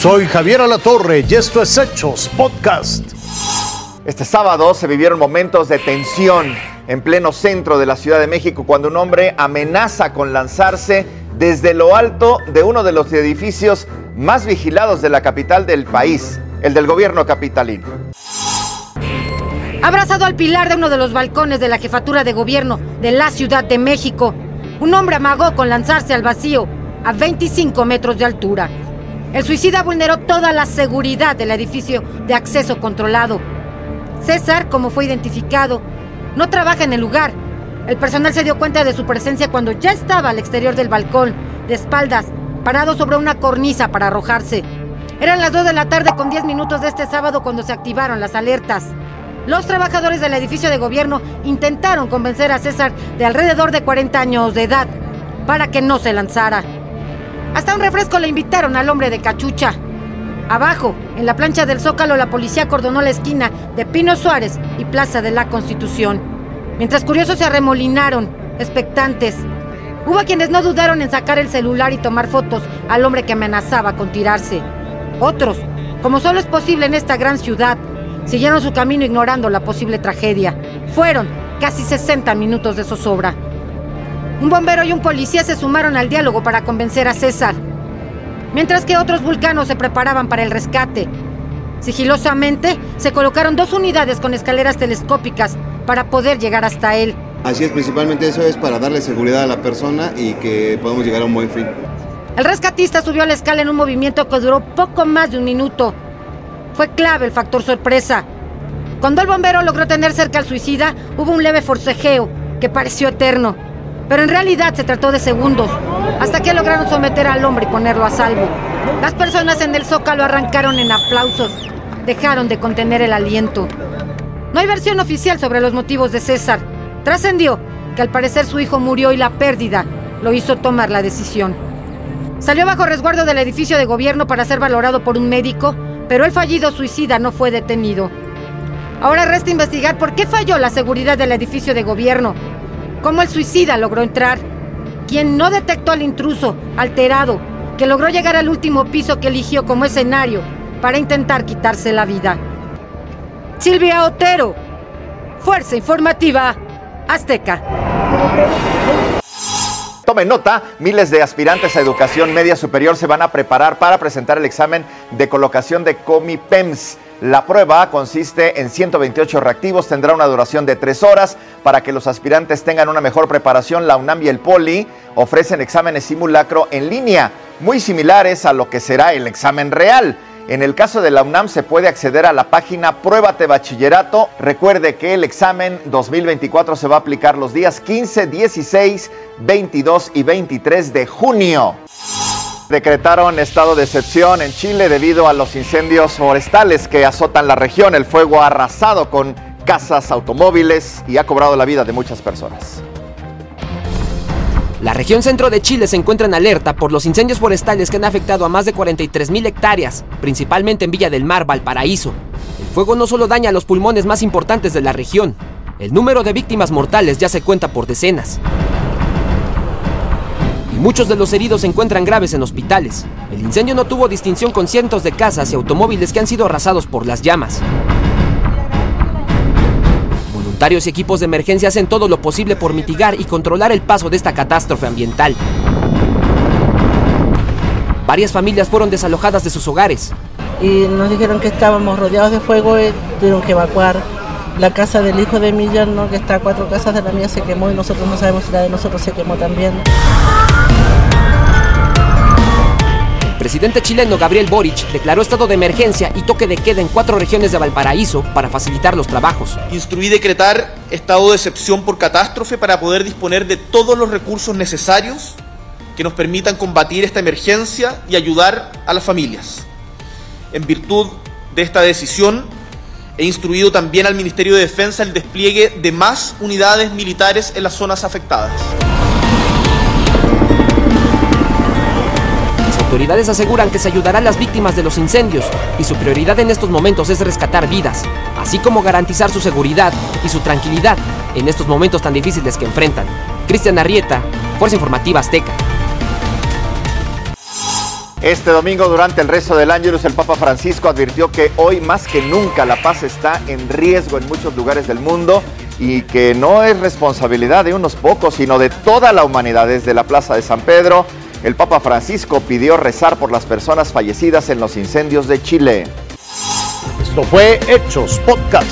Soy Javier Alatorre y esto es Hechos Podcast. Este sábado se vivieron momentos de tensión en pleno centro de la Ciudad de México cuando un hombre amenaza con lanzarse desde lo alto de uno de los edificios más vigilados de la capital del país, el del gobierno capitalino. Abrazado al pilar de uno de los balcones de la jefatura de gobierno de la Ciudad de México, un hombre amagó con lanzarse al vacío a 25 metros de altura. El suicida vulneró toda la seguridad del edificio de acceso controlado. César, como fue identificado, no trabaja en el lugar. El personal se dio cuenta de su presencia cuando ya estaba al exterior del balcón, de espaldas, parado sobre una cornisa para arrojarse. Eran las 2 de la tarde con 10 minutos de este sábado cuando se activaron las alertas. Los trabajadores del edificio de gobierno intentaron convencer a César de alrededor de 40 años de edad para que no se lanzara. Hasta un refresco le invitaron al hombre de cachucha. Abajo, en la plancha del Zócalo, la policía cordonó la esquina de Pino Suárez y Plaza de la Constitución. Mientras curiosos se arremolinaron, expectantes. Hubo quienes no dudaron en sacar el celular y tomar fotos al hombre que amenazaba con tirarse. Otros, como solo es posible en esta gran ciudad, siguieron su camino ignorando la posible tragedia. Fueron casi 60 minutos de zozobra. Un bombero y un policía se sumaron al diálogo para convencer a César, mientras que otros vulcanos se preparaban para el rescate. Sigilosamente se colocaron dos unidades con escaleras telescópicas para poder llegar hasta él. Así es, principalmente eso es para darle seguridad a la persona y que podamos llegar a un buen fin. El rescatista subió a la escala en un movimiento que duró poco más de un minuto. Fue clave el factor sorpresa. Cuando el bombero logró tener cerca al suicida, hubo un leve forcejeo que pareció eterno pero en realidad se trató de segundos, hasta que lograron someter al hombre y ponerlo a salvo. Las personas en el zócalo arrancaron en aplausos, dejaron de contener el aliento. No hay versión oficial sobre los motivos de César. Trascendió que al parecer su hijo murió y la pérdida lo hizo tomar la decisión. Salió bajo resguardo del edificio de gobierno para ser valorado por un médico, pero el fallido suicida no fue detenido. Ahora resta investigar por qué falló la seguridad del edificio de gobierno cómo el suicida logró entrar, quien no detectó al intruso alterado, que logró llegar al último piso que eligió como escenario para intentar quitarse la vida. Silvia Otero, Fuerza Informativa Azteca. Tome nota, miles de aspirantes a educación media superior se van a preparar para presentar el examen de colocación de COMIPEMS la prueba consiste en 128 reactivos, tendrá una duración de tres horas. Para que los aspirantes tengan una mejor preparación, la UNAM y el POLI ofrecen exámenes simulacro en línea, muy similares a lo que será el examen real. En el caso de la UNAM se puede acceder a la página Pruébate Bachillerato. Recuerde que el examen 2024 se va a aplicar los días 15, 16, 22 y 23 de junio decretaron estado de excepción en Chile debido a los incendios forestales que azotan la región. El fuego ha arrasado con casas, automóviles y ha cobrado la vida de muchas personas. La región centro de Chile se encuentra en alerta por los incendios forestales que han afectado a más de 43 mil hectáreas, principalmente en Villa del Mar, Valparaíso. El fuego no solo daña los pulmones más importantes de la región, el número de víctimas mortales ya se cuenta por decenas. Muchos de los heridos se encuentran graves en hospitales. El incendio no tuvo distinción con cientos de casas y automóviles que han sido arrasados por las llamas. Voluntarios y equipos de emergencia hacen todo lo posible por mitigar y controlar el paso de esta catástrofe ambiental. Varias familias fueron desalojadas de sus hogares. Y nos dijeron que estábamos rodeados de fuego y tuvieron que evacuar la casa del hijo de mi yerno, que está a cuatro casas de la mía, se quemó y nosotros no sabemos si la de nosotros se quemó también. presidente chileno Gabriel Boric declaró estado de emergencia y toque de queda en cuatro regiones de Valparaíso para facilitar los trabajos. Instruí decretar estado de excepción por catástrofe para poder disponer de todos los recursos necesarios que nos permitan combatir esta emergencia y ayudar a las familias. En virtud de esta decisión, he instruido también al Ministerio de Defensa el despliegue de más unidades militares en las zonas afectadas. autoridades aseguran que se ayudará a las víctimas de los incendios y su prioridad en estos momentos es rescatar vidas, así como garantizar su seguridad y su tranquilidad en estos momentos tan difíciles que enfrentan. Cristian Arrieta, Fuerza Informativa Azteca. Este domingo, durante el resto del año, el Papa Francisco advirtió que hoy más que nunca la paz está en riesgo en muchos lugares del mundo y que no es responsabilidad de unos pocos, sino de toda la humanidad. Desde la Plaza de San Pedro, el Papa Francisco pidió rezar por las personas fallecidas en los incendios de Chile. Esto fue Hechos Podcast.